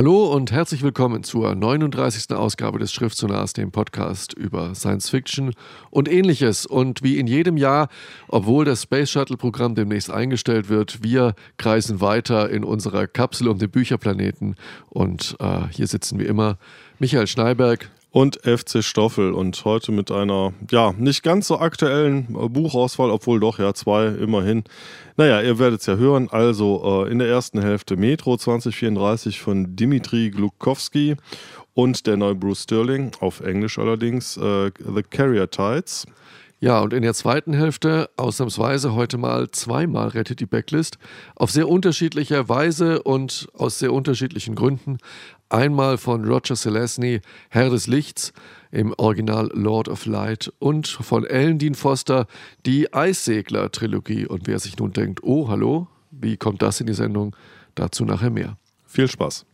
Hallo und herzlich willkommen zur 39. Ausgabe des Schriftsonars, dem Podcast über Science Fiction und ähnliches. Und wie in jedem Jahr, obwohl das Space Shuttle Programm demnächst eingestellt wird, wir kreisen weiter in unserer Kapsel um den Bücherplaneten. Und äh, hier sitzen wie immer Michael Schneiberg, und FC Stoffel und heute mit einer, ja, nicht ganz so aktuellen äh, Buchauswahl, obwohl doch, ja, zwei immerhin. Naja, ihr werdet es ja hören. Also äh, in der ersten Hälfte Metro 2034 von Dimitri Glukowski und der neue Bruce Sterling, auf Englisch allerdings, äh, The Carrier Tides. Ja, und in der zweiten Hälfte ausnahmsweise heute mal zweimal rettet die Backlist. Auf sehr unterschiedliche Weise und aus sehr unterschiedlichen Gründen. Einmal von Roger Selesny, Herr des Lichts, im Original Lord of Light und von Ellen Dean Foster die Eissegler-Trilogie. Und wer sich nun denkt, oh, hallo, wie kommt das in die Sendung? Dazu nachher mehr. Viel Spaß.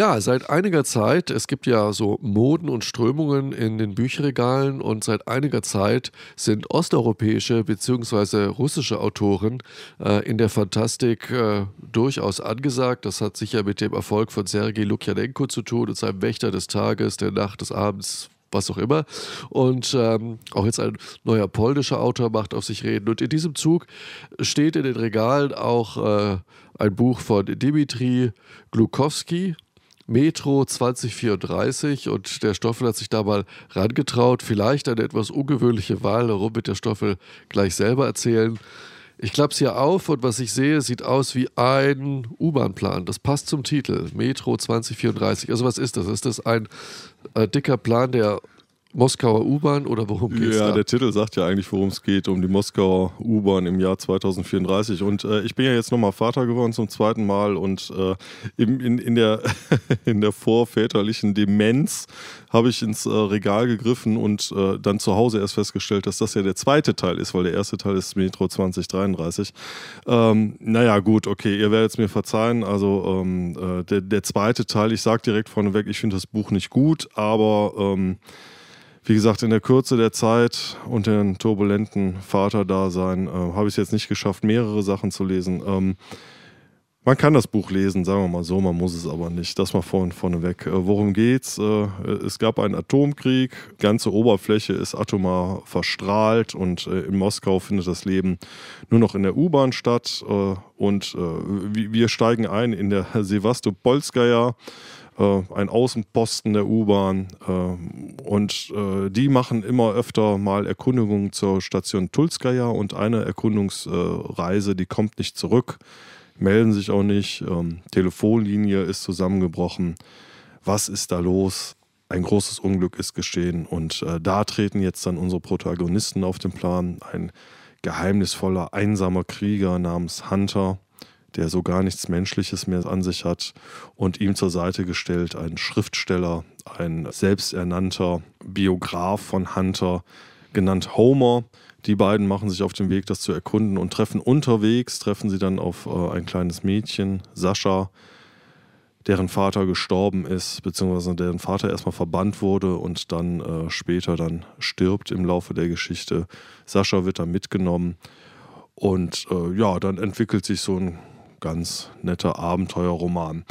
Ja, seit einiger Zeit, es gibt ja so Moden und Strömungen in den Bücherregalen und seit einiger Zeit sind osteuropäische bzw. russische Autoren äh, in der Fantastik äh, durchaus angesagt. Das hat sicher mit dem Erfolg von Sergei Lukjanenko zu tun und seinem Wächter des Tages, der Nacht, des Abends, was auch immer. Und ähm, auch jetzt ein neuer polnischer Autor macht auf sich reden. Und in diesem Zug steht in den Regalen auch äh, ein Buch von Dimitri Glukowski, Metro 2034 und der Stoffel hat sich da mal rangetraut. Vielleicht eine etwas ungewöhnliche Wahl, darum wird der Stoffel gleich selber erzählen. Ich klappe es hier auf und was ich sehe, sieht aus wie ein U-Bahn-Plan. Das passt zum Titel, Metro 2034. Also was ist das? Ist das ein äh, dicker Plan, der Moskauer U-Bahn oder worum geht es? Ja, da? der Titel sagt ja eigentlich, worum es geht, um die Moskauer U-Bahn im Jahr 2034. Und äh, ich bin ja jetzt nochmal Vater geworden zum zweiten Mal und äh, in, in, in, der, in der vorväterlichen Demenz habe ich ins äh, Regal gegriffen und äh, dann zu Hause erst festgestellt, dass das ja der zweite Teil ist, weil der erste Teil ist Metro 2033. Ähm, naja, gut, okay, ihr werdet es mir verzeihen. Also ähm, äh, der, der zweite Teil, ich sage direkt vorneweg, ich finde das Buch nicht gut, aber... Ähm, wie gesagt, in der Kürze der Zeit und den turbulenten Vaterdasein äh, habe ich es jetzt nicht geschafft, mehrere Sachen zu lesen. Ähm, man kann das Buch lesen, sagen wir mal so, man muss es aber nicht. Das mal vorne, vorneweg. Äh, worum geht's? Äh, es gab einen Atomkrieg, die ganze Oberfläche ist atomar verstrahlt und äh, in Moskau findet das Leben nur noch in der U-Bahn statt. Äh, und äh, wir steigen ein in der Sevastopolskaya ein Außenposten der U-Bahn. Äh, und äh, die machen immer öfter mal Erkundungen zur Station Tulskaya und eine Erkundungsreise, die kommt nicht zurück, melden sich auch nicht. Ähm, Telefonlinie ist zusammengebrochen. Was ist da los? Ein großes Unglück ist geschehen und äh, da treten jetzt dann unsere Protagonisten auf den Plan. Ein geheimnisvoller, einsamer Krieger namens Hunter, der so gar nichts Menschliches mehr an sich hat und ihm zur Seite gestellt ein Schriftsteller, ein selbsternannter Biograf von Hunter, genannt Homer. Die beiden machen sich auf den Weg, das zu erkunden und treffen unterwegs, treffen sie dann auf äh, ein kleines Mädchen, Sascha, deren Vater gestorben ist, beziehungsweise deren Vater erstmal verbannt wurde und dann äh, später dann stirbt im Laufe der Geschichte. Sascha wird dann mitgenommen und äh, ja, dann entwickelt sich so ein ganz netter Abenteuerroman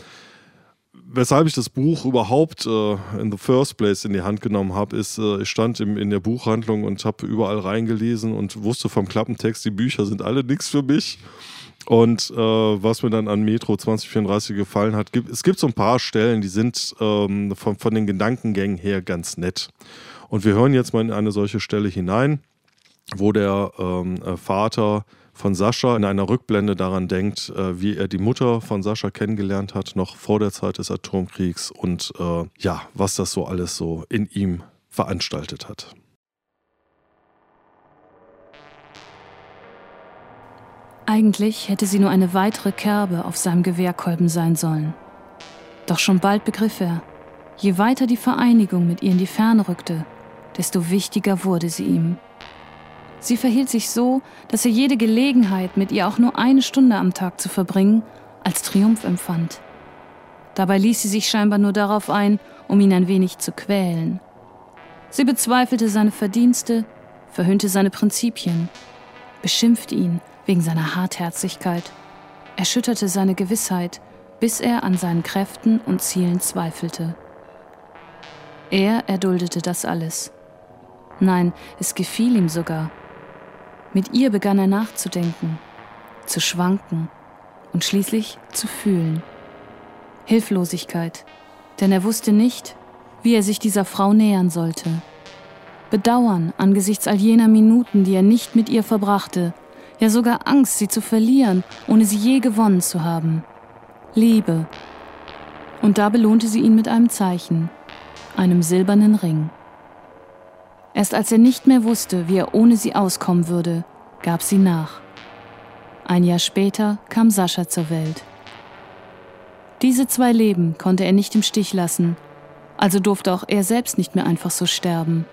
weshalb ich das Buch überhaupt äh, in the first place in die Hand genommen habe, ist, äh, ich stand im, in der Buchhandlung und habe überall reingelesen und wusste vom Klappentext, die Bücher sind alle nichts für mich. Und äh, was mir dann an Metro 2034 gefallen hat, gibt, es gibt so ein paar Stellen, die sind ähm, von, von den Gedankengängen her ganz nett. Und wir hören jetzt mal in eine solche Stelle hinein, wo der ähm, äh, Vater von Sascha in einer Rückblende daran denkt, äh, wie er die Mutter von Sascha kennengelernt hat, noch vor der Zeit des Atomkriegs und äh, ja, was das so alles so in ihm veranstaltet hat. Eigentlich hätte sie nur eine weitere Kerbe auf seinem Gewehrkolben sein sollen. Doch schon bald begriff er, je weiter die Vereinigung mit ihr in die Ferne rückte, desto wichtiger wurde sie ihm. Sie verhielt sich so, dass er jede Gelegenheit, mit ihr auch nur eine Stunde am Tag zu verbringen, als Triumph empfand. Dabei ließ sie sich scheinbar nur darauf ein, um ihn ein wenig zu quälen. Sie bezweifelte seine Verdienste, verhöhnte seine Prinzipien, beschimpfte ihn wegen seiner Hartherzigkeit, erschütterte seine Gewissheit, bis er an seinen Kräften und Zielen zweifelte. Er erduldete das alles. Nein, es gefiel ihm sogar. Mit ihr begann er nachzudenken, zu schwanken und schließlich zu fühlen. Hilflosigkeit, denn er wusste nicht, wie er sich dieser Frau nähern sollte. Bedauern angesichts all jener Minuten, die er nicht mit ihr verbrachte, ja sogar Angst, sie zu verlieren, ohne sie je gewonnen zu haben. Liebe. Und da belohnte sie ihn mit einem Zeichen, einem silbernen Ring. Erst als er nicht mehr wusste, wie er ohne sie auskommen würde, gab sie nach. Ein Jahr später kam Sascha zur Welt. Diese zwei Leben konnte er nicht im Stich lassen, also durfte auch er selbst nicht mehr einfach so sterben.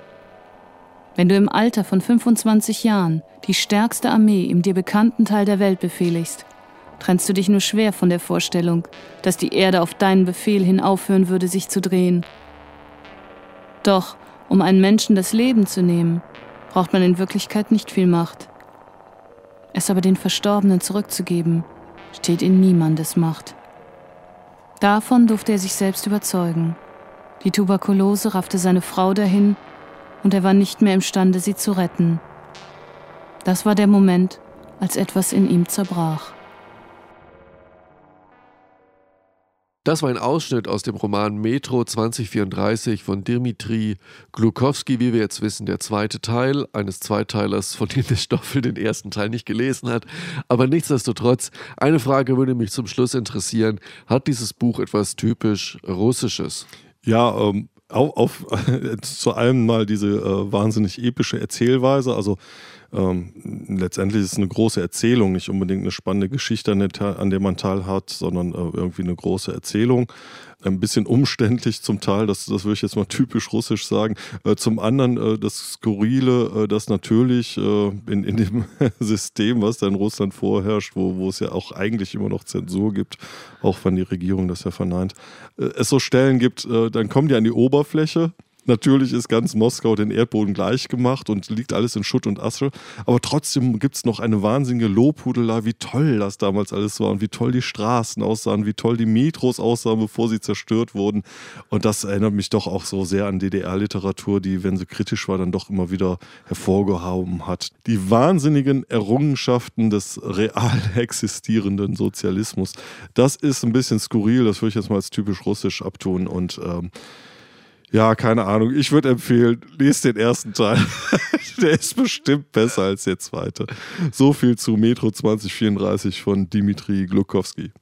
Wenn du im Alter von 25 Jahren die stärkste Armee im dir bekannten Teil der Welt befehligst, trennst du dich nur schwer von der Vorstellung, dass die Erde auf deinen Befehl hin aufhören würde, sich zu drehen. Doch um einen Menschen das Leben zu nehmen, braucht man in Wirklichkeit nicht viel Macht. Es aber den Verstorbenen zurückzugeben, steht in niemandes Macht. Davon durfte er sich selbst überzeugen. Die Tuberkulose raffte seine Frau dahin und er war nicht mehr imstande, sie zu retten. Das war der Moment, als etwas in ihm zerbrach. Das war ein Ausschnitt aus dem Roman Metro 2034 von Dimitri Glukowski, wie wir jetzt wissen, der zweite Teil eines Zweiteilers, von dem der Stoffel den ersten Teil nicht gelesen hat. Aber nichtsdestotrotz, eine Frage würde mich zum Schluss interessieren. Hat dieses Buch etwas typisch Russisches? Ja, ähm, auf, auf zu allem mal diese äh, wahnsinnig epische Erzählweise. Also ähm, letztendlich ist es eine große Erzählung, nicht unbedingt eine spannende Geschichte, an der, an der man teilhat, sondern äh, irgendwie eine große Erzählung. Ein bisschen umständlich zum Teil, das, das würde ich jetzt mal typisch russisch sagen. Äh, zum anderen äh, das Skurrile, äh, das natürlich äh, in, in dem System, was da in Russland vorherrscht, wo, wo es ja auch eigentlich immer noch Zensur gibt, auch wenn die Regierung das ja verneint, äh, es so Stellen gibt, dann kommen die an die Oberfläche Natürlich ist ganz Moskau den Erdboden gleich gemacht und liegt alles in Schutt und Asche. Aber trotzdem gibt es noch eine wahnsinnige Lobhudelei, wie toll das damals alles war und wie toll die Straßen aussahen, wie toll die Metros aussahen, bevor sie zerstört wurden. Und das erinnert mich doch auch so sehr an DDR-Literatur, die, wenn sie kritisch war, dann doch immer wieder hervorgehoben hat. Die wahnsinnigen Errungenschaften des real existierenden Sozialismus. Das ist ein bisschen skurril, das würde ich jetzt mal als typisch russisch abtun und ähm, ja, keine Ahnung. Ich würde empfehlen, lest den ersten Teil. der ist bestimmt besser als der zweite. So viel zu Metro 2034 von Dimitri Glukowski.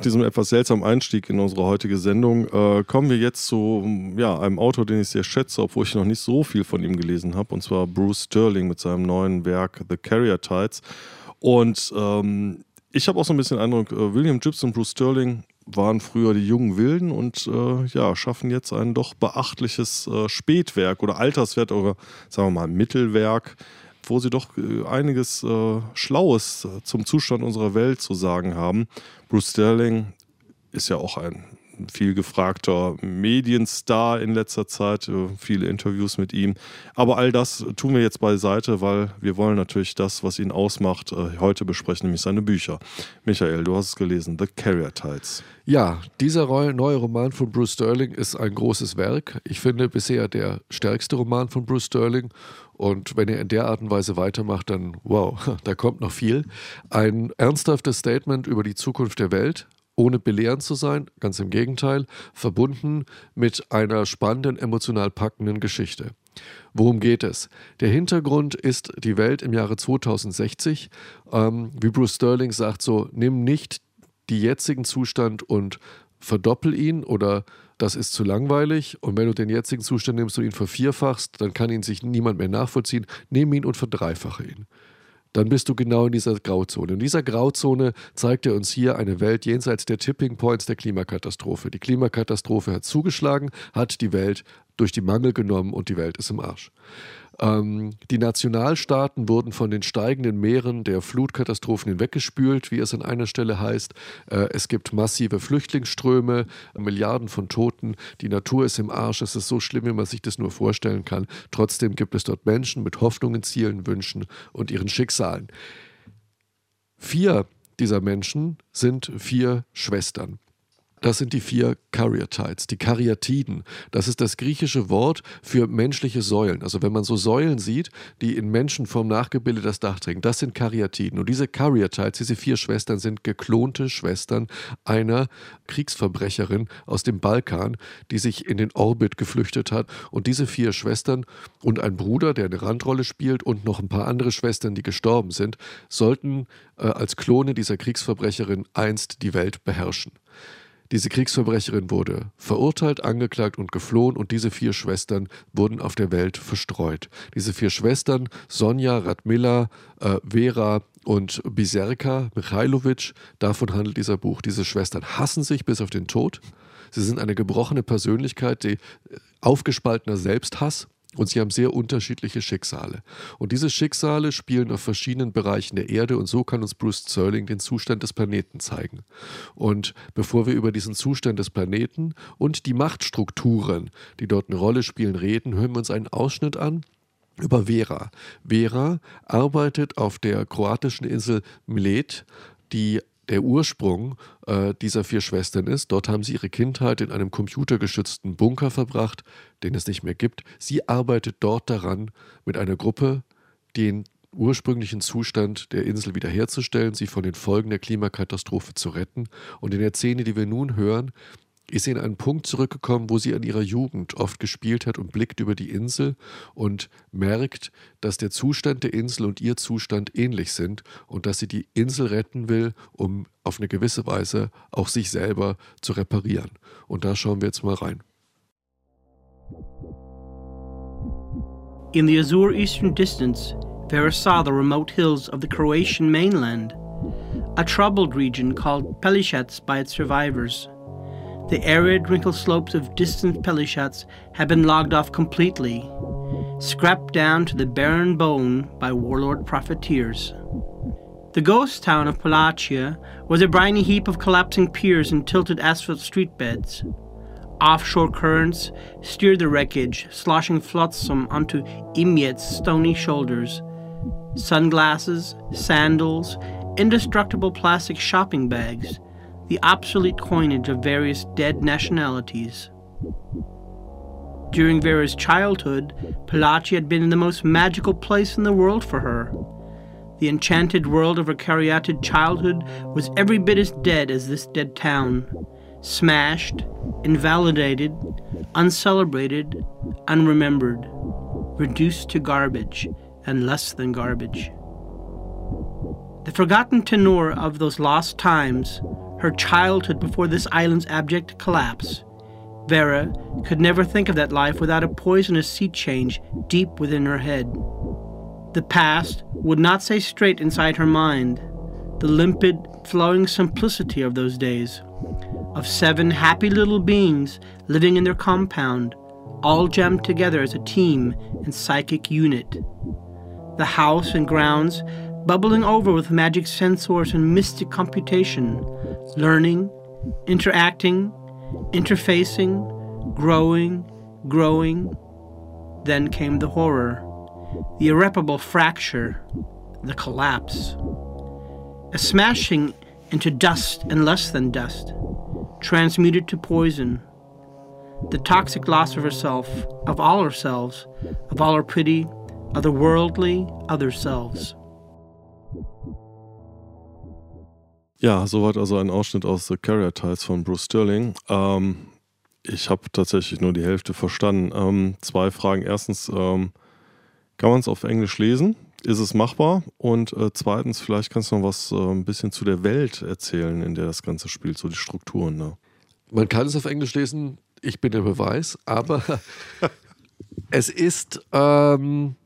Nach diesem etwas seltsamen Einstieg in unsere heutige Sendung äh, kommen wir jetzt zu ja, einem Autor, den ich sehr schätze, obwohl ich noch nicht so viel von ihm gelesen habe, und zwar Bruce Sterling mit seinem neuen Werk The Carrier Tides. Und ähm, ich habe auch so ein bisschen den Eindruck, äh, William Gibbs und Bruce Sterling waren früher die jungen Wilden und äh, ja, schaffen jetzt ein doch beachtliches äh, Spätwerk oder Alterswert oder sagen wir mal Mittelwerk wo sie doch äh, einiges äh, Schlaues äh, zum Zustand unserer Welt zu sagen haben. Bruce Sterling ist ja auch ein viel gefragter Medienstar in letzter Zeit, viele Interviews mit ihm. Aber all das tun wir jetzt beiseite, weil wir wollen natürlich das, was ihn ausmacht, heute besprechen, nämlich seine Bücher. Michael, du hast es gelesen, The Carrier Tides. Ja, dieser neue Roman von Bruce Sterling ist ein großes Werk. Ich finde bisher der stärkste Roman von Bruce Sterling. Und wenn er in der Art und Weise weitermacht, dann wow, da kommt noch viel. Ein ernsthaftes Statement über die Zukunft der Welt, ohne belehrend zu sein, ganz im Gegenteil, verbunden mit einer spannenden, emotional packenden Geschichte. Worum geht es? Der Hintergrund ist die Welt im Jahre 2060. Ähm, wie Bruce Sterling sagt, so, nimm nicht den jetzigen Zustand und verdoppel ihn oder das ist zu langweilig. Und wenn du den jetzigen Zustand nimmst und ihn vervierfachst, dann kann ihn sich niemand mehr nachvollziehen. Nimm ihn und verdreifache ihn dann bist du genau in dieser Grauzone. In dieser Grauzone zeigt er uns hier eine Welt jenseits der Tipping Points der Klimakatastrophe. Die Klimakatastrophe hat zugeschlagen, hat die Welt durch die Mangel genommen und die Welt ist im Arsch. Ähm, die Nationalstaaten wurden von den steigenden Meeren der Flutkatastrophen hinweggespült, wie es an einer Stelle heißt. Äh, es gibt massive Flüchtlingsströme, Milliarden von Toten. Die Natur ist im Arsch. Es ist so schlimm, wie man sich das nur vorstellen kann. Trotzdem gibt es dort Menschen mit Hoffnungen, Zielen, Wünschen und ihren Schicksalen. Vier dieser Menschen sind vier Schwestern. Das sind die vier Karyatides, die Karyatiden. Das ist das griechische Wort für menschliche Säulen. Also wenn man so Säulen sieht, die in Menschenform nachgebildet das Dach trägen, das sind Karyatiden. Und diese Karyatides, diese vier Schwestern, sind geklonte Schwestern einer Kriegsverbrecherin aus dem Balkan, die sich in den Orbit geflüchtet hat. Und diese vier Schwestern und ein Bruder, der eine Randrolle spielt, und noch ein paar andere Schwestern, die gestorben sind, sollten äh, als Klone dieser Kriegsverbrecherin einst die Welt beherrschen. Diese Kriegsverbrecherin wurde verurteilt, angeklagt und geflohen und diese vier Schwestern wurden auf der Welt verstreut. Diese vier Schwestern, Sonja, Radmila, äh, Vera und Biserka Michailovic, davon handelt dieser Buch. Diese Schwestern hassen sich bis auf den Tod. Sie sind eine gebrochene Persönlichkeit, die äh, aufgespaltener Selbsthass und sie haben sehr unterschiedliche Schicksale. Und diese Schicksale spielen auf verschiedenen Bereichen der Erde und so kann uns Bruce Zerling den Zustand des Planeten zeigen. Und bevor wir über diesen Zustand des Planeten und die Machtstrukturen, die dort eine Rolle spielen, reden, hören wir uns einen Ausschnitt an über Vera. Vera arbeitet auf der kroatischen Insel Milet, die der Ursprung äh, dieser vier Schwestern ist. Dort haben sie ihre Kindheit in einem computergeschützten Bunker verbracht, den es nicht mehr gibt. Sie arbeitet dort daran, mit einer Gruppe den ursprünglichen Zustand der Insel wiederherzustellen, sie von den Folgen der Klimakatastrophe zu retten. Und in der Szene, die wir nun hören, ist sie in einen Punkt zurückgekommen, wo sie an ihrer Jugend oft gespielt hat und blickt über die Insel und merkt, dass der Zustand der Insel und ihr Zustand ähnlich sind und dass sie die Insel retten will, um auf eine gewisse Weise auch sich selber zu reparieren. Und da schauen wir jetzt mal rein. In the azure eastern distance, Vera saw the remote hills of the Croatian mainland, a troubled region called Pelishats by its survivors. The arid, wrinkled slopes of distant Pelishats had been logged off completely, scrapped down to the barren bone by warlord profiteers. The ghost town of Palachia was a briny heap of collapsing piers and tilted asphalt street beds. Offshore currents steered the wreckage, sloshing flotsam onto Imiet's stony shoulders. Sunglasses, sandals, indestructible plastic shopping bags, the obsolete coinage of various dead nationalities. During Vera's childhood, Palachi had been the most magical place in the world for her. The enchanted world of her caryatid childhood was every bit as dead as this dead town. Smashed, invalidated, uncelebrated, unremembered, reduced to garbage and less than garbage. The forgotten tenor of those lost times her childhood before this island's abject collapse. Vera could never think of that life without a poisonous sea change deep within her head. The past would not stay straight inside her mind. The limpid, flowing simplicity of those days, of seven happy little beings living in their compound, all jammed together as a team and psychic unit. The house and grounds bubbling over with magic sensors and mystic computation, learning, interacting, interfacing, growing, growing. Then came the horror, the irreparable fracture, the collapse. A smashing into dust and less than dust, transmuted to poison. The toxic loss of herself, of all ourselves, of all her pretty, otherworldly other selves. Ja, soweit also ein Ausschnitt aus The Carrier Tiles von Bruce Sterling. Ähm, ich habe tatsächlich nur die Hälfte verstanden. Ähm, zwei Fragen. Erstens, ähm, kann man es auf Englisch lesen? Ist es machbar? Und äh, zweitens, vielleicht kannst du noch was äh, ein bisschen zu der Welt erzählen, in der das Ganze spielt, so die Strukturen da. Man kann es auf Englisch lesen, ich bin der Beweis, aber es ist ähm,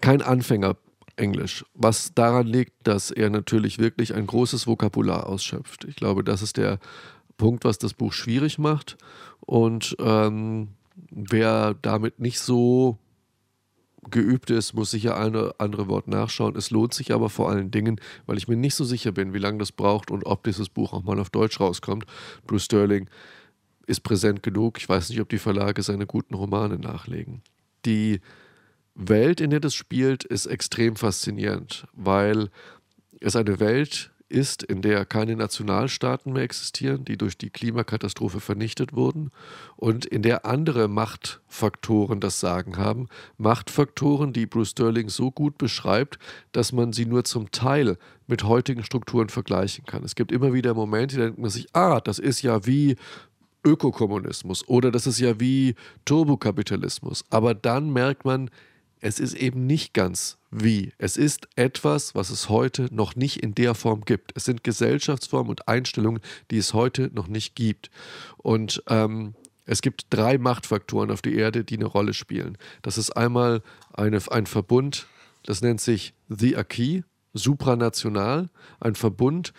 kein Anfänger Englisch, was daran liegt, dass er natürlich wirklich ein großes Vokabular ausschöpft. Ich glaube, das ist der Punkt, was das Buch schwierig macht. Und ähm, wer damit nicht so geübt ist, muss sicher eine andere Wort nachschauen. Es lohnt sich aber vor allen Dingen, weil ich mir nicht so sicher bin, wie lange das braucht und ob dieses Buch auch mal auf Deutsch rauskommt. Bruce Sterling ist präsent genug. Ich weiß nicht, ob die Verlage seine guten Romane nachlegen. Die Welt, in der das spielt, ist extrem faszinierend, weil es eine Welt ist, in der keine Nationalstaaten mehr existieren, die durch die Klimakatastrophe vernichtet wurden und in der andere Machtfaktoren das Sagen haben. Machtfaktoren, die Bruce Sterling so gut beschreibt, dass man sie nur zum Teil mit heutigen Strukturen vergleichen kann. Es gibt immer wieder Momente, da denkt man sich, ah, das ist ja wie Ökokommunismus oder das ist ja wie Turbokapitalismus. Aber dann merkt man, es ist eben nicht ganz wie. Es ist etwas, was es heute noch nicht in der Form gibt. Es sind Gesellschaftsformen und Einstellungen, die es heute noch nicht gibt. Und ähm, es gibt drei Machtfaktoren auf der Erde, die eine Rolle spielen. Das ist einmal eine, ein Verbund, das nennt sich The Acquis, supranational, ein Verbund,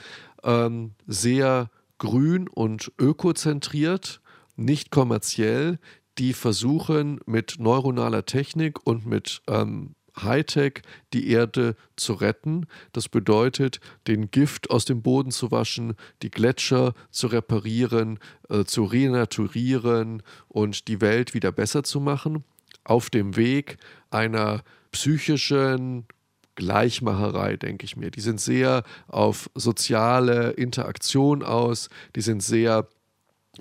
ähm, sehr grün und ökozentriert, nicht kommerziell, die versuchen mit neuronaler Technik und mit ähm, Hightech die Erde zu retten. Das bedeutet, den Gift aus dem Boden zu waschen, die Gletscher zu reparieren, äh, zu renaturieren und die Welt wieder besser zu machen. Auf dem Weg einer psychischen Gleichmacherei, denke ich mir. Die sind sehr auf soziale Interaktion aus, die sind sehr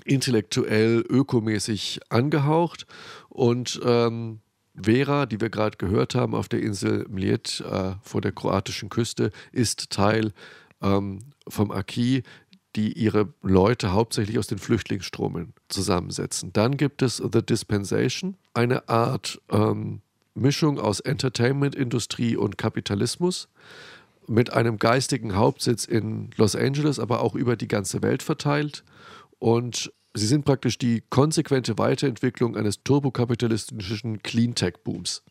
intellektuell, ökomäßig angehaucht. Und ähm, Vera, die wir gerade gehört haben, auf der Insel Mljet äh, vor der kroatischen Küste, ist Teil ähm, vom Aki, die ihre Leute hauptsächlich aus den Flüchtlingsströmen zusammensetzen. Dann gibt es The Dispensation, eine Art ähm, Mischung aus Entertainment-Industrie und Kapitalismus mit einem geistigen Hauptsitz in Los Angeles, aber auch über die ganze Welt verteilt. Und sie sind praktisch die konsequente Weiterentwicklung eines turbokapitalistischen Cleantech-Booms.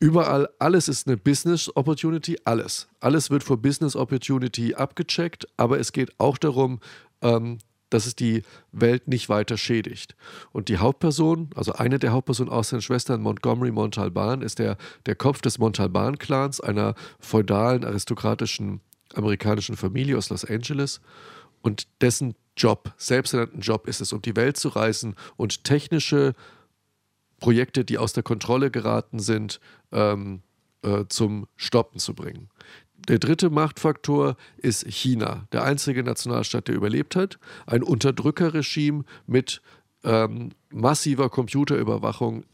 Überall, alles ist eine Business Opportunity, alles. Alles wird vor Business Opportunity abgecheckt, aber es geht auch darum, ähm, dass es die Welt nicht weiter schädigt. Und die Hauptperson, also eine der Hauptpersonen aus seinen Schwestern, Montgomery Montalban, ist der, der Kopf des Montalban-Clans, einer feudalen, aristokratischen amerikanischen Familie aus Los Angeles. Und dessen Job, selbsternannten Job ist es, um die Welt zu reisen und technische Projekte, die aus der Kontrolle geraten sind, ähm, äh, zum Stoppen zu bringen. Der dritte Machtfaktor ist China, der einzige Nationalstaat, der überlebt hat. Ein Unterdrückerregime mit ähm, massiver Computerüberwachung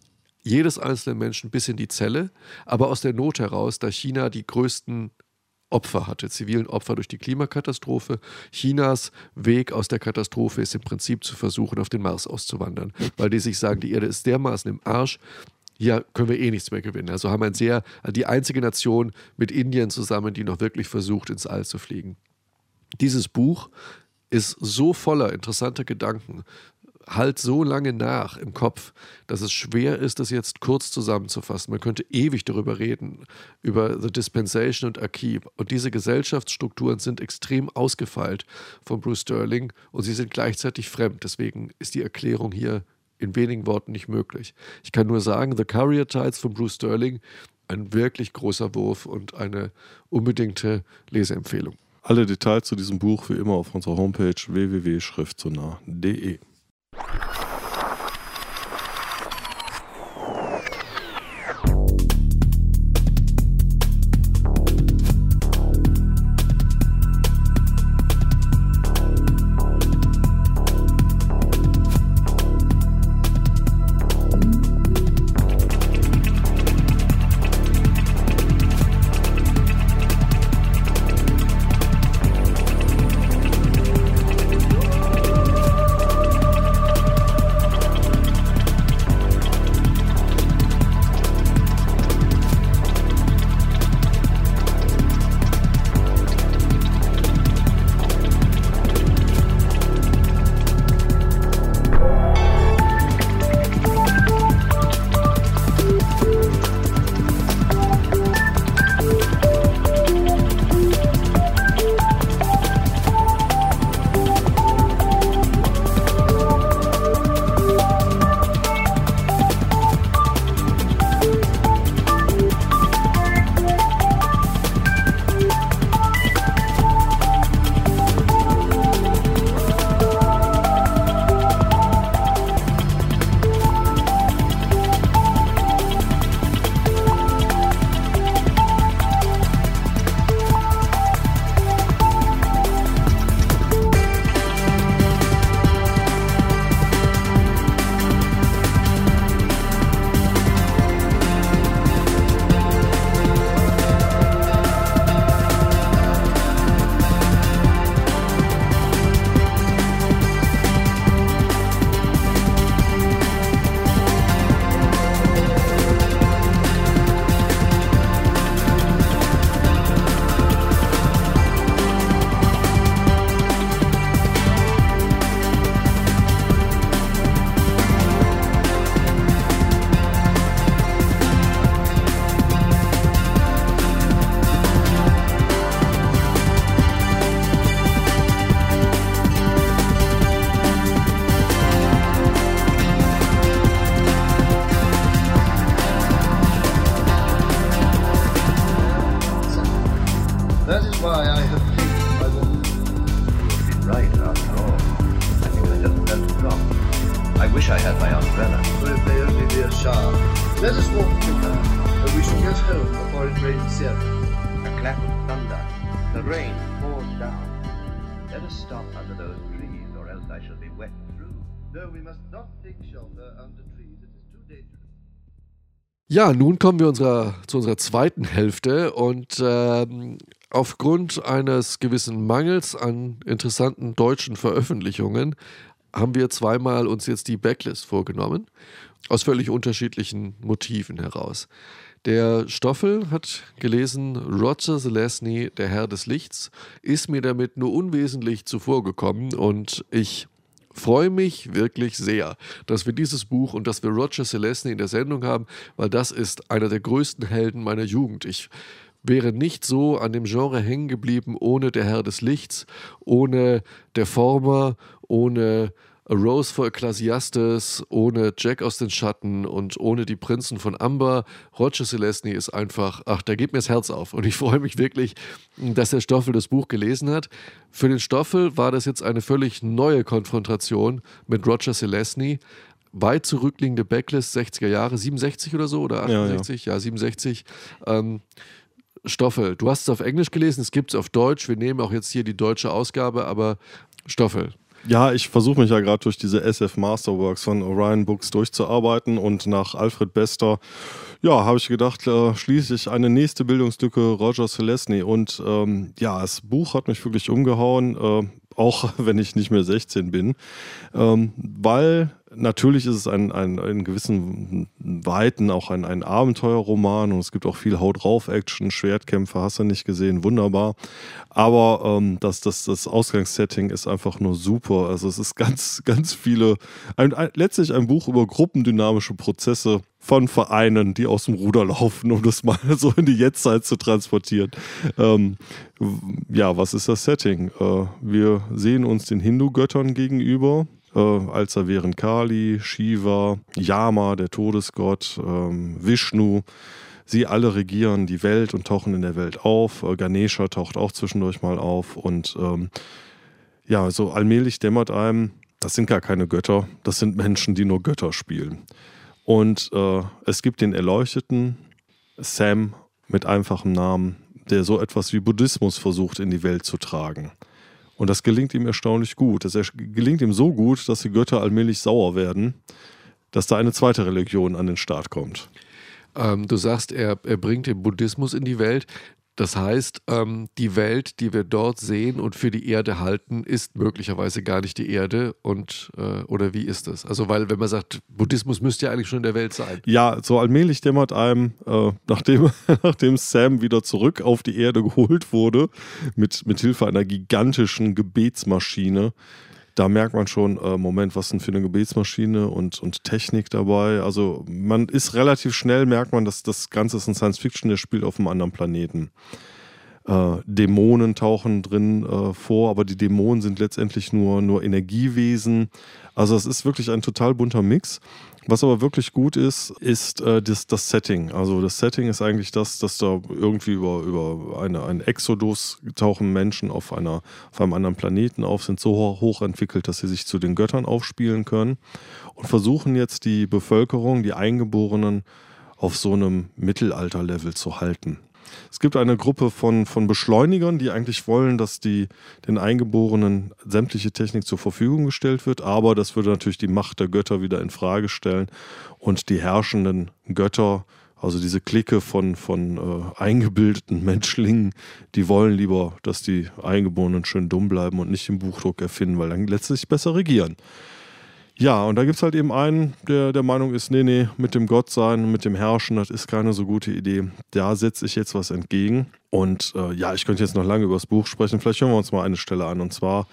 jedes einzelnen Menschen bis in die Zelle, aber aus der Not heraus, da China die größten Opfer hatte, zivilen Opfer durch die Klimakatastrophe. Chinas Weg aus der Katastrophe ist im Prinzip zu versuchen, auf den Mars auszuwandern, weil die sich sagen, die Erde ist dermaßen im Arsch, hier können wir eh nichts mehr gewinnen. Also haben ein sehr, die einzige Nation mit Indien zusammen, die noch wirklich versucht, ins All zu fliegen. Dieses Buch ist so voller interessanter Gedanken, halt so lange nach im Kopf, dass es schwer ist, das jetzt kurz zusammenzufassen. Man könnte ewig darüber reden, über The Dispensation und Akib. Und diese Gesellschaftsstrukturen sind extrem ausgefeilt von Bruce Sterling und sie sind gleichzeitig fremd. Deswegen ist die Erklärung hier in wenigen Worten nicht möglich. Ich kann nur sagen, The Courier Tides von Bruce Sterling, ein wirklich großer Wurf und eine unbedingte Leseempfehlung. Alle Details zu diesem Buch wie immer auf unserer Homepage www.schriftsonar.de. Ja, nun kommen wir unserer, zu unserer zweiten Hälfte und ähm, aufgrund eines gewissen Mangels an interessanten deutschen Veröffentlichungen haben wir zweimal uns jetzt die Backlist vorgenommen, aus völlig unterschiedlichen Motiven heraus. Der Stoffel hat gelesen, Roger Zelesny, der Herr des Lichts, ist mir damit nur unwesentlich zuvorgekommen und ich freue mich wirklich sehr, dass wir dieses Buch und dass wir Roger Celestine in der Sendung haben, weil das ist einer der größten Helden meiner Jugend. Ich wäre nicht so an dem Genre hängen geblieben ohne der Herr des Lichts, ohne der Former, ohne A Rose for Ecclesiastes, ohne Jack aus den Schatten und ohne die Prinzen von Amber. Roger Celestny ist einfach, ach, da geht mir das Herz auf. Und ich freue mich wirklich, dass der Stoffel das Buch gelesen hat. Für den Stoffel war das jetzt eine völlig neue Konfrontation mit Roger Celestny. Weit zurückliegende Backlist, 60er Jahre, 67 oder so oder 68, ja, ja. ja 67. Ähm, Stoffel, du hast es auf Englisch gelesen, es gibt es auf Deutsch. Wir nehmen auch jetzt hier die deutsche Ausgabe, aber Stoffel, ja, ich versuche mich ja gerade durch diese SF Masterworks von Orion Books durchzuarbeiten und nach Alfred Bester, ja, habe ich gedacht, äh, schließe ich eine nächste Bildungslücke Roger Celesny und ähm, ja, das Buch hat mich wirklich umgehauen, äh, auch wenn ich nicht mehr 16 bin, ähm, weil natürlich ist es ein, ein, in gewissen Weiten auch ein, ein Abenteuerroman und es gibt auch viel Haut drauf Action, Schwertkämpfe, hast du nicht gesehen, wunderbar. Aber ähm, das, das, das Ausgangssetting ist einfach nur super. Also es ist ganz, ganz viele, ein, ein, letztlich ein Buch über gruppendynamische Prozesse von Vereinen, die aus dem Ruder laufen, um das mal so in die Jetztzeit zu transportieren. Ähm, ja, was ist das Setting? Äh, wir sehen uns den Hindu-Göttern gegenüber äh, als da wären Kali, Shiva, Yama, der Todesgott, ähm, Vishnu. Sie alle regieren die Welt und tauchen in der Welt auf. Äh, Ganesha taucht auch zwischendurch mal auf. Und ähm, ja, so allmählich dämmert einem, das sind gar keine Götter, das sind Menschen, die nur Götter spielen. Und äh, es gibt den Erleuchteten, Sam mit einfachem Namen, der so etwas wie Buddhismus versucht in die Welt zu tragen. Und das gelingt ihm erstaunlich gut. Das gelingt ihm so gut, dass die Götter allmählich sauer werden, dass da eine zweite Religion an den Start kommt. Ähm, du sagst, er, er bringt den Buddhismus in die Welt. Das heißt, ähm, die Welt, die wir dort sehen und für die Erde halten, ist möglicherweise gar nicht die Erde. Und äh, oder wie ist das? Also, weil, wenn man sagt, Buddhismus müsste ja eigentlich schon in der Welt sein. Ja, so allmählich dämmert einem, äh, nachdem, nachdem Sam wieder zurück auf die Erde geholt wurde, mit, mit Hilfe einer gigantischen Gebetsmaschine, da merkt man schon, äh, Moment, was denn für eine Gebetsmaschine und, und Technik dabei. Also man ist relativ schnell, merkt man, dass das Ganze ist ein Science Fiction, der spielt auf einem anderen Planeten. Äh, Dämonen tauchen drin äh, vor, aber die Dämonen sind letztendlich nur, nur Energiewesen. Also es ist wirklich ein total bunter Mix. Was aber wirklich gut ist, ist äh, das, das Setting. Also das Setting ist eigentlich das, dass da irgendwie über, über eine, einen Exodus tauchen Menschen auf, einer, auf einem anderen Planeten auf, sind so hoch entwickelt, dass sie sich zu den Göttern aufspielen können und versuchen jetzt die Bevölkerung, die Eingeborenen, auf so einem Mittelalterlevel zu halten. Es gibt eine Gruppe von, von Beschleunigern, die eigentlich wollen, dass die, den Eingeborenen sämtliche Technik zur Verfügung gestellt wird, aber das würde natürlich die Macht der Götter wieder in Frage stellen und die herrschenden Götter, also diese Clique von, von äh, eingebildeten Menschlingen, die wollen lieber, dass die Eingeborenen schön dumm bleiben und nicht den Buchdruck erfinden, weil dann letztlich besser regieren. Ja, und da gibt es halt eben einen, der der Meinung ist, nee, nee, mit dem Gottsein, mit dem Herrschen, das ist keine so gute Idee. Da setze ich jetzt was entgegen. Und äh, ja, ich könnte jetzt noch lange über das Buch sprechen. Vielleicht hören wir uns mal eine Stelle an. Und zwar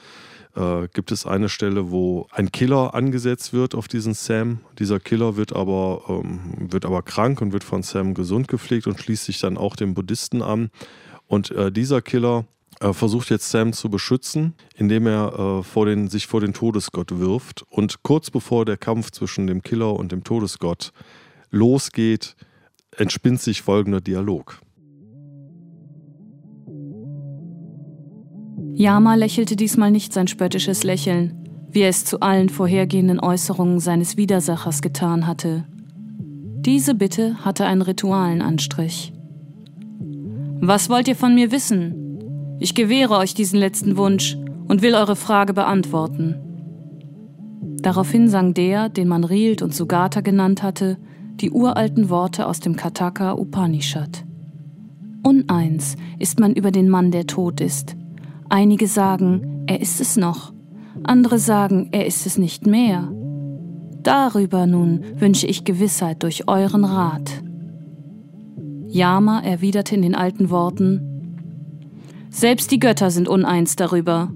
äh, gibt es eine Stelle, wo ein Killer angesetzt wird auf diesen Sam. Dieser Killer wird aber, ähm, wird aber krank und wird von Sam gesund gepflegt und schließt sich dann auch dem Buddhisten an. Und äh, dieser Killer äh, versucht jetzt Sam zu beschützen, indem er äh, vor den, sich vor den Todesgott wirft. Und kurz bevor der Kampf zwischen dem Killer und dem Todesgott losgeht, entspinnt sich folgender Dialog. Yama lächelte diesmal nicht sein spöttisches Lächeln, wie er es zu allen vorhergehenden Äußerungen seines Widersachers getan hatte. Diese Bitte hatte einen ritualen Anstrich. Was wollt ihr von mir wissen? Ich gewähre euch diesen letzten Wunsch und will eure Frage beantworten. Daraufhin sang der, den man Rielt und Sugata genannt hatte, die uralten Worte aus dem Kataka Upanishad. Uneins ist man über den Mann, der tot ist. Einige sagen, er ist es noch, andere sagen, er ist es nicht mehr. Darüber nun wünsche ich Gewissheit durch euren Rat. Yama erwiderte in den alten Worten, selbst die Götter sind uneins darüber.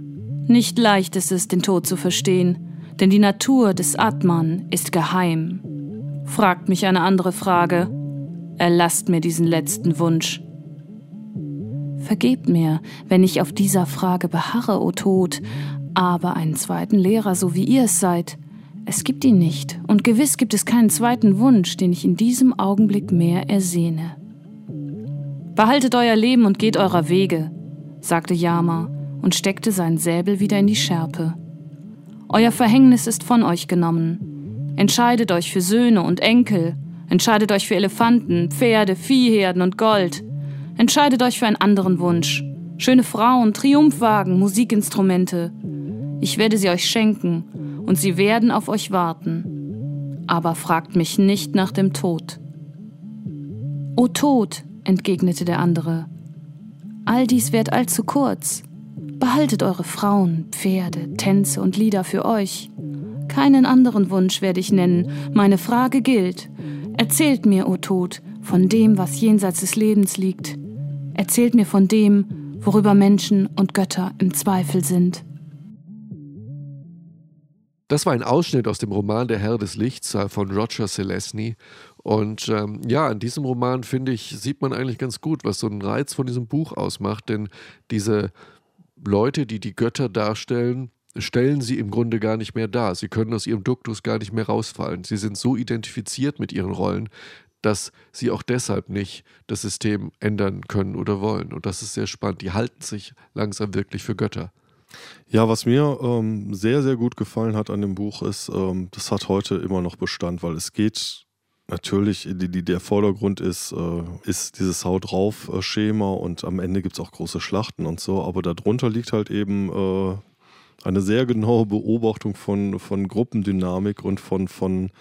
Nicht leicht ist es, den Tod zu verstehen, denn die Natur des Atman ist geheim. Fragt mich eine andere Frage. Erlasst mir diesen letzten Wunsch. Vergebt mir, wenn ich auf dieser Frage beharre, o Tod, aber einen zweiten Lehrer, so wie ihr es seid. Es gibt ihn nicht, und gewiss gibt es keinen zweiten Wunsch, den ich in diesem Augenblick mehr ersehne. Behaltet euer Leben und geht eurer Wege sagte Yama und steckte seinen Säbel wieder in die Schärpe. Euer Verhängnis ist von euch genommen. Entscheidet euch für Söhne und Enkel. Entscheidet euch für Elefanten, Pferde, Viehherden und Gold. Entscheidet euch für einen anderen Wunsch. Schöne Frauen, Triumphwagen, Musikinstrumente. Ich werde sie euch schenken und sie werden auf euch warten. Aber fragt mich nicht nach dem Tod. O Tod, entgegnete der andere, All dies wird allzu kurz. Behaltet eure Frauen, Pferde, Tänze und Lieder für euch. Keinen anderen Wunsch werde ich nennen. Meine Frage gilt. Erzählt mir, o oh Tod, von dem, was jenseits des Lebens liegt. Erzählt mir von dem, worüber Menschen und Götter im Zweifel sind. Das war ein Ausschnitt aus dem Roman Der Herr des Lichts von Roger Selesny. Und ähm, ja, in diesem Roman, finde ich, sieht man eigentlich ganz gut, was so ein Reiz von diesem Buch ausmacht. Denn diese Leute, die die Götter darstellen, stellen sie im Grunde gar nicht mehr dar. Sie können aus ihrem Duktus gar nicht mehr rausfallen. Sie sind so identifiziert mit ihren Rollen, dass sie auch deshalb nicht das System ändern können oder wollen. Und das ist sehr spannend. Die halten sich langsam wirklich für Götter. Ja, was mir ähm, sehr, sehr gut gefallen hat an dem Buch ist, ähm, das hat heute immer noch Bestand, weil es geht natürlich, die, die, der Vordergrund ist, äh, ist dieses Haut drauf Schema und am Ende gibt es auch große Schlachten und so, aber darunter liegt halt eben äh, eine sehr genaue Beobachtung von, von Gruppendynamik und von, von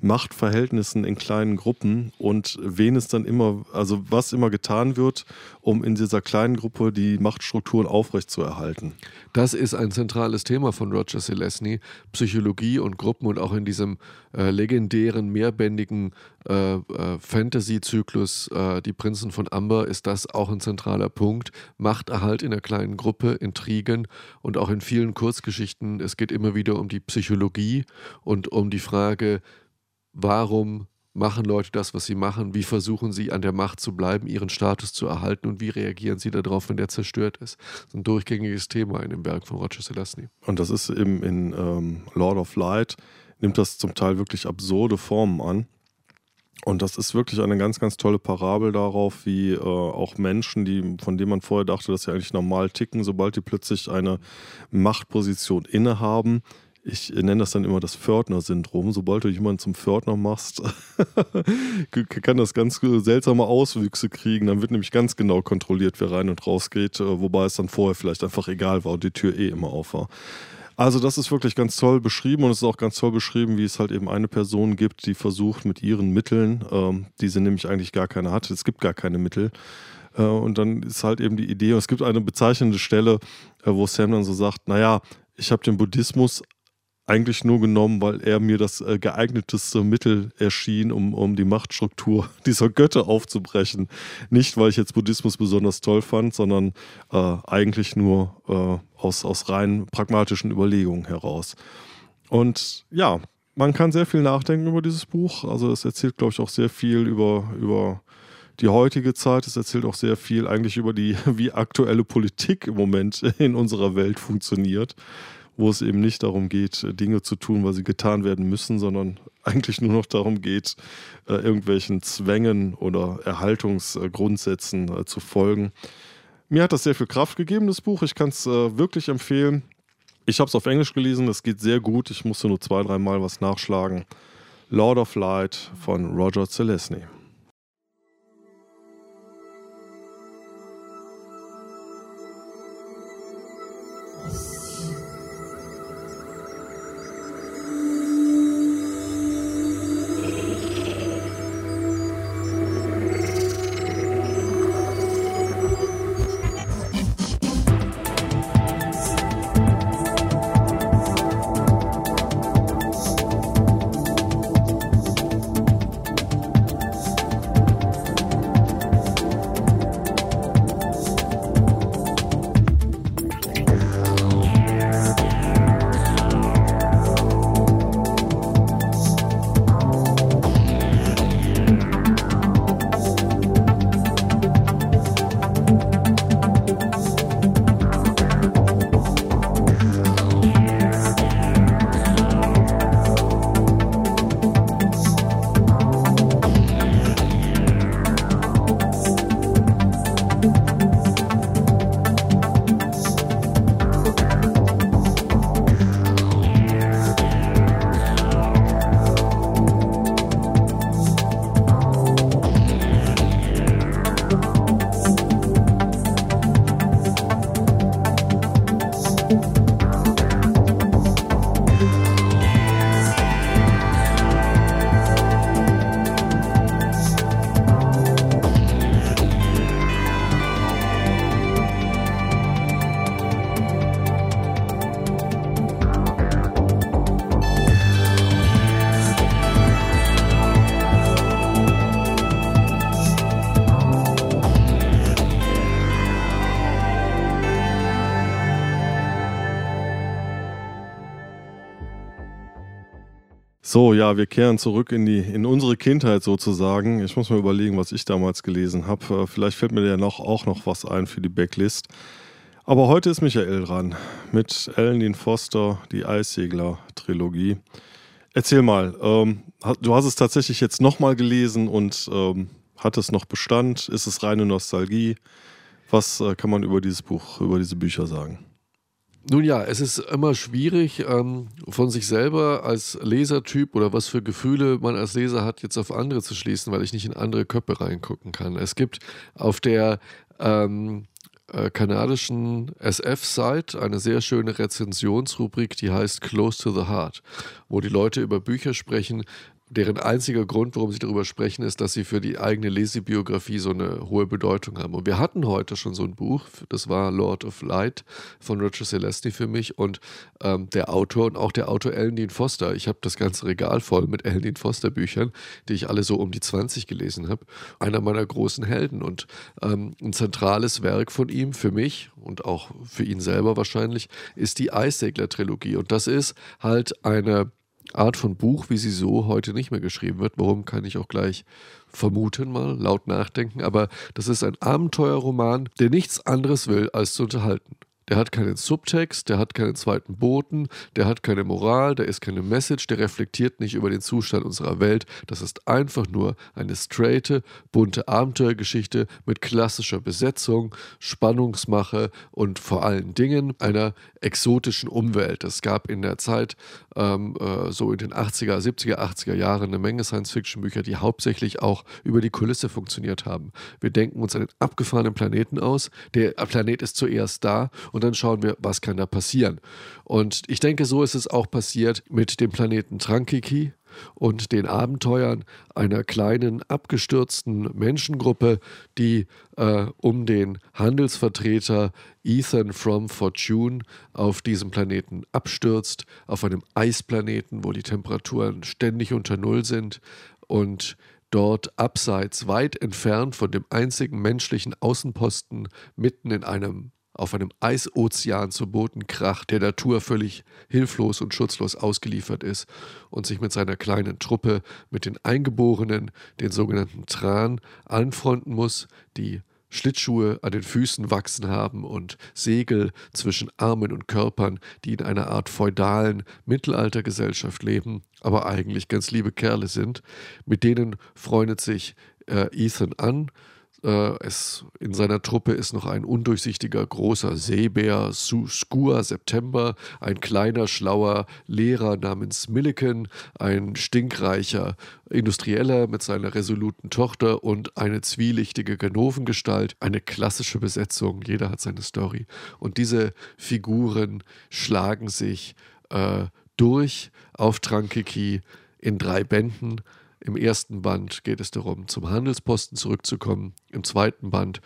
Machtverhältnissen in kleinen Gruppen und wen es dann immer, also was immer getan wird, um in dieser kleinen Gruppe die Machtstrukturen aufrechtzuerhalten. Das ist ein zentrales Thema von Roger Selesny, Psychologie und Gruppen und auch in diesem äh, legendären, mehrbändigen äh, äh, Fantasy-Zyklus äh, Die Prinzen von Amber ist das auch ein zentraler Punkt. Machterhalt in einer kleinen Gruppe, Intrigen und auch in vielen Kurzgeschichten. Es geht immer wieder um die Psychologie und um die Frage, warum machen Leute das, was sie machen? Wie versuchen sie an der Macht zu bleiben, ihren Status zu erhalten und wie reagieren sie darauf, wenn der zerstört ist? Das ist ein durchgängiges Thema in dem Werk von Roger Selesny. Und das ist eben in ähm, Lord of Light, nimmt das zum Teil wirklich absurde Formen an. Und das ist wirklich eine ganz, ganz tolle Parabel darauf, wie äh, auch Menschen, die, von denen man vorher dachte, dass sie eigentlich normal ticken, sobald die plötzlich eine Machtposition innehaben, ich nenne das dann immer das Pförtner-Syndrom. Sobald du jemanden zum Pförtner machst, kann das ganz seltsame Auswüchse kriegen. Dann wird nämlich ganz genau kontrolliert, wer rein und raus geht, äh, wobei es dann vorher vielleicht einfach egal war und die Tür eh immer auf war. Also das ist wirklich ganz toll beschrieben und es ist auch ganz toll beschrieben, wie es halt eben eine Person gibt, die versucht mit ihren Mitteln, ähm, die sie nämlich eigentlich gar keine hat, es gibt gar keine Mittel, äh, und dann ist halt eben die Idee, und es gibt eine bezeichnende Stelle, äh, wo Sam dann so sagt, naja, ich habe den Buddhismus eigentlich nur genommen, weil er mir das äh, geeigneteste Mittel erschien, um, um die Machtstruktur dieser Götter aufzubrechen. Nicht, weil ich jetzt Buddhismus besonders toll fand, sondern äh, eigentlich nur äh, aus, aus rein pragmatischen Überlegungen heraus. Und ja, man kann sehr viel nachdenken über dieses Buch. Also es erzählt, glaube ich, auch sehr viel über, über die heutige Zeit. Es erzählt auch sehr viel eigentlich über die, wie aktuelle Politik im Moment in unserer Welt funktioniert wo es eben nicht darum geht, Dinge zu tun, weil sie getan werden müssen, sondern eigentlich nur noch darum geht, äh, irgendwelchen Zwängen oder Erhaltungsgrundsätzen äh, zu folgen. Mir hat das sehr viel Kraft gegeben, das Buch. Ich kann es äh, wirklich empfehlen. Ich habe es auf Englisch gelesen, das geht sehr gut. Ich musste nur zwei, dreimal was nachschlagen. Lord of Light von Roger Zelesny. So, ja, wir kehren zurück in die in unsere Kindheit sozusagen. Ich muss mal überlegen, was ich damals gelesen habe. Äh, vielleicht fällt mir ja noch auch noch was ein für die Backlist. Aber heute ist Michael dran mit Ellen Dean Foster, die Eissegler-Trilogie. Erzähl mal, ähm, du hast es tatsächlich jetzt nochmal gelesen und ähm, hat es noch Bestand? Ist es reine Nostalgie? Was äh, kann man über dieses Buch, über diese Bücher sagen? Nun ja, es ist immer schwierig, ähm, von sich selber als Lesertyp oder was für Gefühle man als Leser hat, jetzt auf andere zu schließen, weil ich nicht in andere Köpfe reingucken kann. Es gibt auf der ähm, äh, kanadischen SF-Site eine sehr schöne Rezensionsrubrik, die heißt Close to the Heart, wo die Leute über Bücher sprechen, deren einziger Grund, warum sie darüber sprechen, ist, dass sie für die eigene Lesebiografie so eine hohe Bedeutung haben. Und wir hatten heute schon so ein Buch, das war Lord of Light von Richard Celesti für mich und ähm, der Autor und auch der Autor Ellen Dean Foster. Ich habe das ganze Regal voll mit Ellen Dean Foster Büchern, die ich alle so um die 20 gelesen habe. Einer meiner großen Helden und ähm, ein zentrales Werk von ihm für mich und auch für ihn selber wahrscheinlich ist die Eissegler-Trilogie. Und das ist halt eine Art von Buch, wie sie so heute nicht mehr geschrieben wird. Warum kann ich auch gleich vermuten, mal laut nachdenken. Aber das ist ein Abenteuerroman, der nichts anderes will, als zu unterhalten. Der hat keinen Subtext, der hat keinen zweiten Boten, der hat keine Moral, der ist keine Message, der reflektiert nicht über den Zustand unserer Welt. Das ist einfach nur eine straighte, bunte Abenteuergeschichte mit klassischer Besetzung, Spannungsmache und vor allen Dingen einer exotischen Umwelt. Es gab in der Zeit, ähm, äh, so in den 80er, 70er, 80er Jahren, eine Menge Science-Fiction-Bücher, die hauptsächlich auch über die Kulisse funktioniert haben. Wir denken uns einen abgefahrenen Planeten aus. Der Planet ist zuerst da dann schauen wir, was kann da passieren. Und ich denke, so ist es auch passiert mit dem Planeten Trankiki und den Abenteuern einer kleinen abgestürzten Menschengruppe, die äh, um den Handelsvertreter Ethan from Fortune auf diesem Planeten abstürzt, auf einem Eisplaneten, wo die Temperaturen ständig unter Null sind und dort abseits, weit entfernt von dem einzigen menschlichen Außenposten, mitten in einem auf einem Eisozean zu Boden kracht, der Natur völlig hilflos und schutzlos ausgeliefert ist und sich mit seiner kleinen Truppe, mit den Eingeborenen, den sogenannten Tran, anfreunden muss, die Schlittschuhe an den Füßen wachsen haben und Segel zwischen Armen und Körpern, die in einer Art feudalen Mittelaltergesellschaft leben, aber eigentlich ganz liebe Kerle sind. Mit denen freundet sich äh, Ethan an, es, in seiner Truppe ist noch ein undurchsichtiger großer Seebär, Skua September, ein kleiner schlauer Lehrer namens Milliken, ein stinkreicher Industrieller mit seiner resoluten Tochter und eine zwielichtige Ganovengestalt, eine klassische Besetzung, jeder hat seine Story. Und diese Figuren schlagen sich äh, durch auf Trankiki in drei Bänden im ersten Band geht es darum, zum Handelsposten zurückzukommen. Im zweiten Band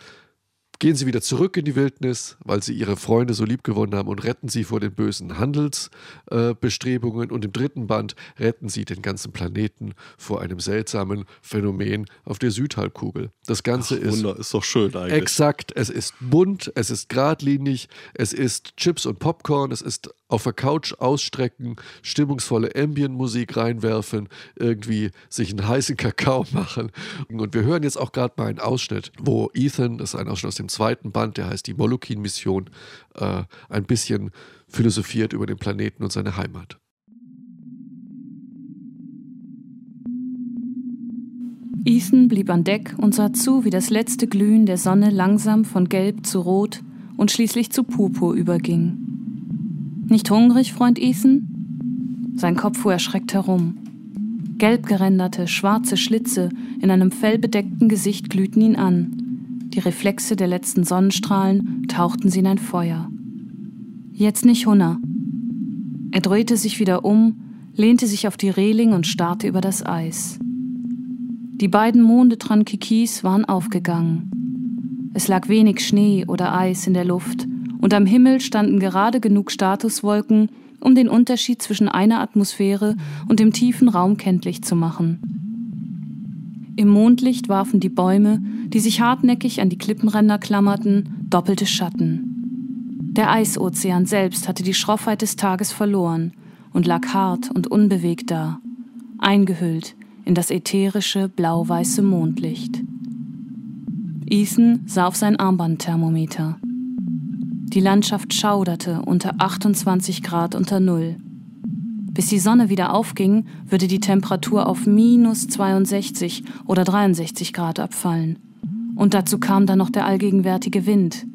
gehen sie wieder zurück in die Wildnis, weil sie ihre Freunde so lieb gewonnen haben und retten sie vor den bösen Handelsbestrebungen. Äh, und im dritten Band retten sie den ganzen Planeten vor einem seltsamen Phänomen auf der Südhalbkugel. Das Ganze Ach, ist, ist doch schön eigentlich. Exakt, es ist bunt, es ist geradlinig, es ist Chips und Popcorn, es ist auf der Couch ausstrecken, stimmungsvolle Ambient-Musik reinwerfen, irgendwie sich einen heißen Kakao machen. Und wir hören jetzt auch gerade mal einen Ausschnitt, wo Ethan, das ist ein Ausschnitt aus dem zweiten Band, der heißt die Molukin-Mission, äh, ein bisschen philosophiert über den Planeten und seine Heimat. Ethan blieb an Deck und sah zu, wie das letzte Glühen der Sonne langsam von Gelb zu Rot und schließlich zu Purpur überging. Nicht hungrig, Freund Ethan? Sein Kopf fuhr erschreckt herum. Gelb geränderte, schwarze Schlitze in einem fellbedeckten Gesicht glühten ihn an. Die Reflexe der letzten Sonnenstrahlen tauchten sie in ein Feuer. Jetzt nicht Hunger. Er drehte sich wieder um, lehnte sich auf die Reling und starrte über das Eis. Die beiden Monde Trankikis waren aufgegangen. Es lag wenig Schnee oder Eis in der Luft, und am Himmel standen gerade genug Statuswolken, um den Unterschied zwischen einer Atmosphäre und dem tiefen Raum kenntlich zu machen. Im Mondlicht warfen die Bäume, die sich hartnäckig an die Klippenränder klammerten, doppelte Schatten. Der Eisozean selbst hatte die Schroffheit des Tages verloren und lag hart und unbewegt da, eingehüllt in das ätherische blau-weiße Mondlicht. Ethan sah auf sein Armbandthermometer. Die Landschaft schauderte unter 28 Grad unter Null. Bis die Sonne wieder aufging, würde die Temperatur auf minus 62 oder 63 Grad abfallen. Und dazu kam dann noch der allgegenwärtige Wind.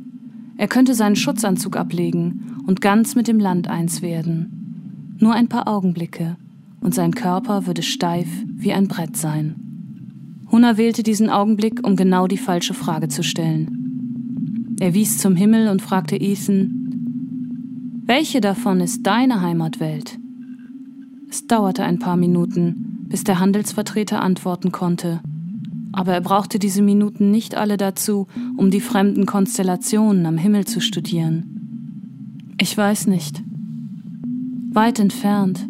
Er könnte seinen Schutzanzug ablegen und ganz mit dem Land eins werden. Nur ein paar Augenblicke, und sein Körper würde steif wie ein Brett sein. Hunna wählte diesen Augenblick, um genau die falsche Frage zu stellen. Er wies zum Himmel und fragte Ethan, welche davon ist deine Heimatwelt? Es dauerte ein paar Minuten, bis der Handelsvertreter antworten konnte. Aber er brauchte diese Minuten nicht alle dazu, um die fremden Konstellationen am Himmel zu studieren. Ich weiß nicht. Weit entfernt,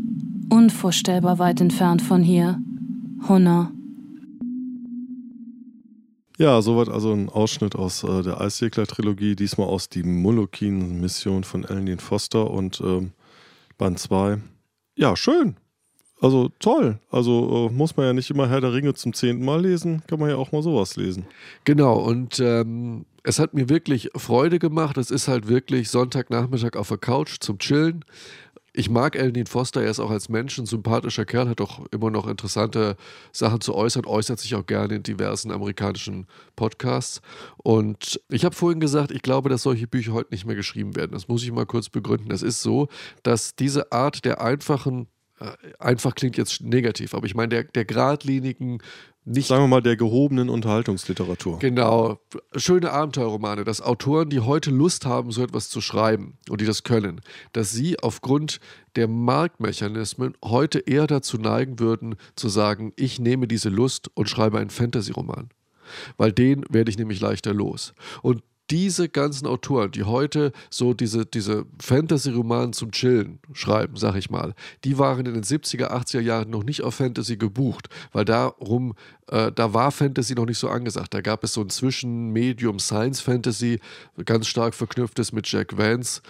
unvorstellbar weit entfernt von hier. Hunna. Ja, soweit also ein Ausschnitt aus äh, der Eissegler-Trilogie, diesmal aus die Molokin-Mission von Ellen Foster und ähm, Band 2. Ja, schön. Also toll. Also äh, muss man ja nicht immer Herr der Ringe zum zehnten Mal lesen, kann man ja auch mal sowas lesen. Genau, und ähm, es hat mir wirklich Freude gemacht. Es ist halt wirklich Sonntagnachmittag auf der Couch zum Chillen ich mag Elendin Foster, er ist auch als Mensch ein sympathischer Kerl, hat auch immer noch interessante Sachen zu äußern, äußert sich auch gerne in diversen amerikanischen Podcasts. Und ich habe vorhin gesagt, ich glaube, dass solche Bücher heute nicht mehr geschrieben werden. Das muss ich mal kurz begründen. Es ist so, dass diese Art der einfachen äh, einfach klingt jetzt negativ, aber ich meine der, der geradlinigen, nicht. Sagen wir mal, der gehobenen Unterhaltungsliteratur. Genau. Schöne Abenteuerromane, dass Autoren, die heute Lust haben, so etwas zu schreiben und die das können, dass sie aufgrund der Marktmechanismen heute eher dazu neigen würden, zu sagen, ich nehme diese Lust und schreibe einen Fantasy-Roman. Weil den werde ich nämlich leichter los. Und diese ganzen Autoren, die heute so diese, diese Fantasy-Romanen zum Chillen schreiben, sag ich mal, die waren in den 70er, 80er Jahren noch nicht auf Fantasy gebucht, weil darum, äh, da war Fantasy noch nicht so angesagt. Da gab es so ein Zwischenmedium Science Fantasy, ganz stark verknüpftes mit Jack Vance.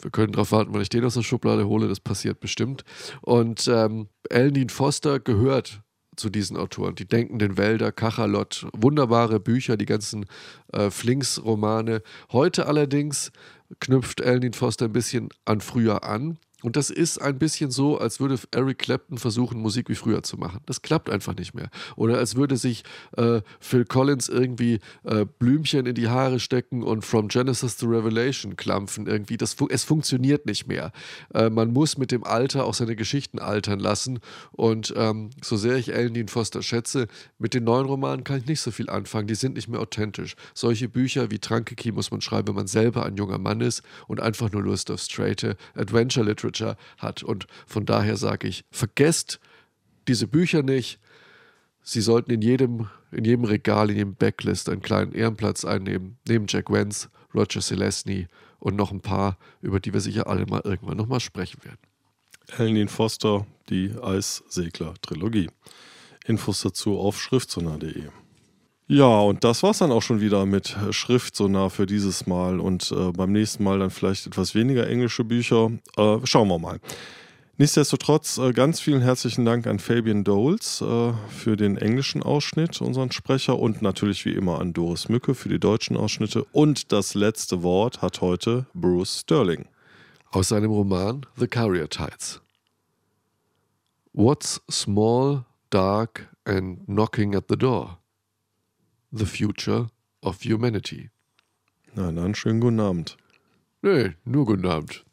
Wir können darauf warten, wenn ich den aus der Schublade hole, das passiert bestimmt. Und ähm, Ellen Foster gehört zu diesen Autoren. Die Denkenden Wälder, Kachalot, wunderbare Bücher, die ganzen äh, Flinks-Romane. Heute allerdings knüpft Ellen Foster ein bisschen an früher an und das ist ein bisschen so, als würde Eric Clapton versuchen, Musik wie früher zu machen. Das klappt einfach nicht mehr. Oder als würde sich äh, Phil Collins irgendwie äh, Blümchen in die Haare stecken und From Genesis to Revelation klampfen. Irgendwie. Das, es funktioniert nicht mehr. Äh, man muss mit dem Alter auch seine Geschichten altern lassen. Und ähm, so sehr ich Ellen Dean Foster schätze, mit den neuen Romanen kann ich nicht so viel anfangen. Die sind nicht mehr authentisch. Solche Bücher wie Trankeki muss man schreiben, wenn man selber ein junger Mann ist und einfach nur Lust auf straighte Adventure Literature hat. Und von daher sage ich, vergesst diese Bücher nicht. Sie sollten in jedem, in jedem Regal, in jedem Backlist einen kleinen Ehrenplatz einnehmen, neben Jack Vance, Roger Celestny und noch ein paar, über die wir sicher alle mal irgendwann nochmal sprechen werden. Helen Foster, die Eissegler-Trilogie. Infos dazu auf schriftsonar.de. Ja, und das war's dann auch schon wieder mit Schriftsonar für dieses Mal und äh, beim nächsten Mal dann vielleicht etwas weniger englische Bücher. Äh, schauen wir mal. Nichtsdestotrotz äh, ganz vielen herzlichen Dank an Fabian Doles äh, für den englischen Ausschnitt, unseren Sprecher, und natürlich wie immer an Doris Mücke für die deutschen Ausschnitte. Und das letzte Wort hat heute Bruce Sterling. Aus seinem Roman The Carrier Tides. What's small, dark and knocking at the door? The Future of Humanity. Na dann, schönen guten Abend. Nee, nur guten Abend.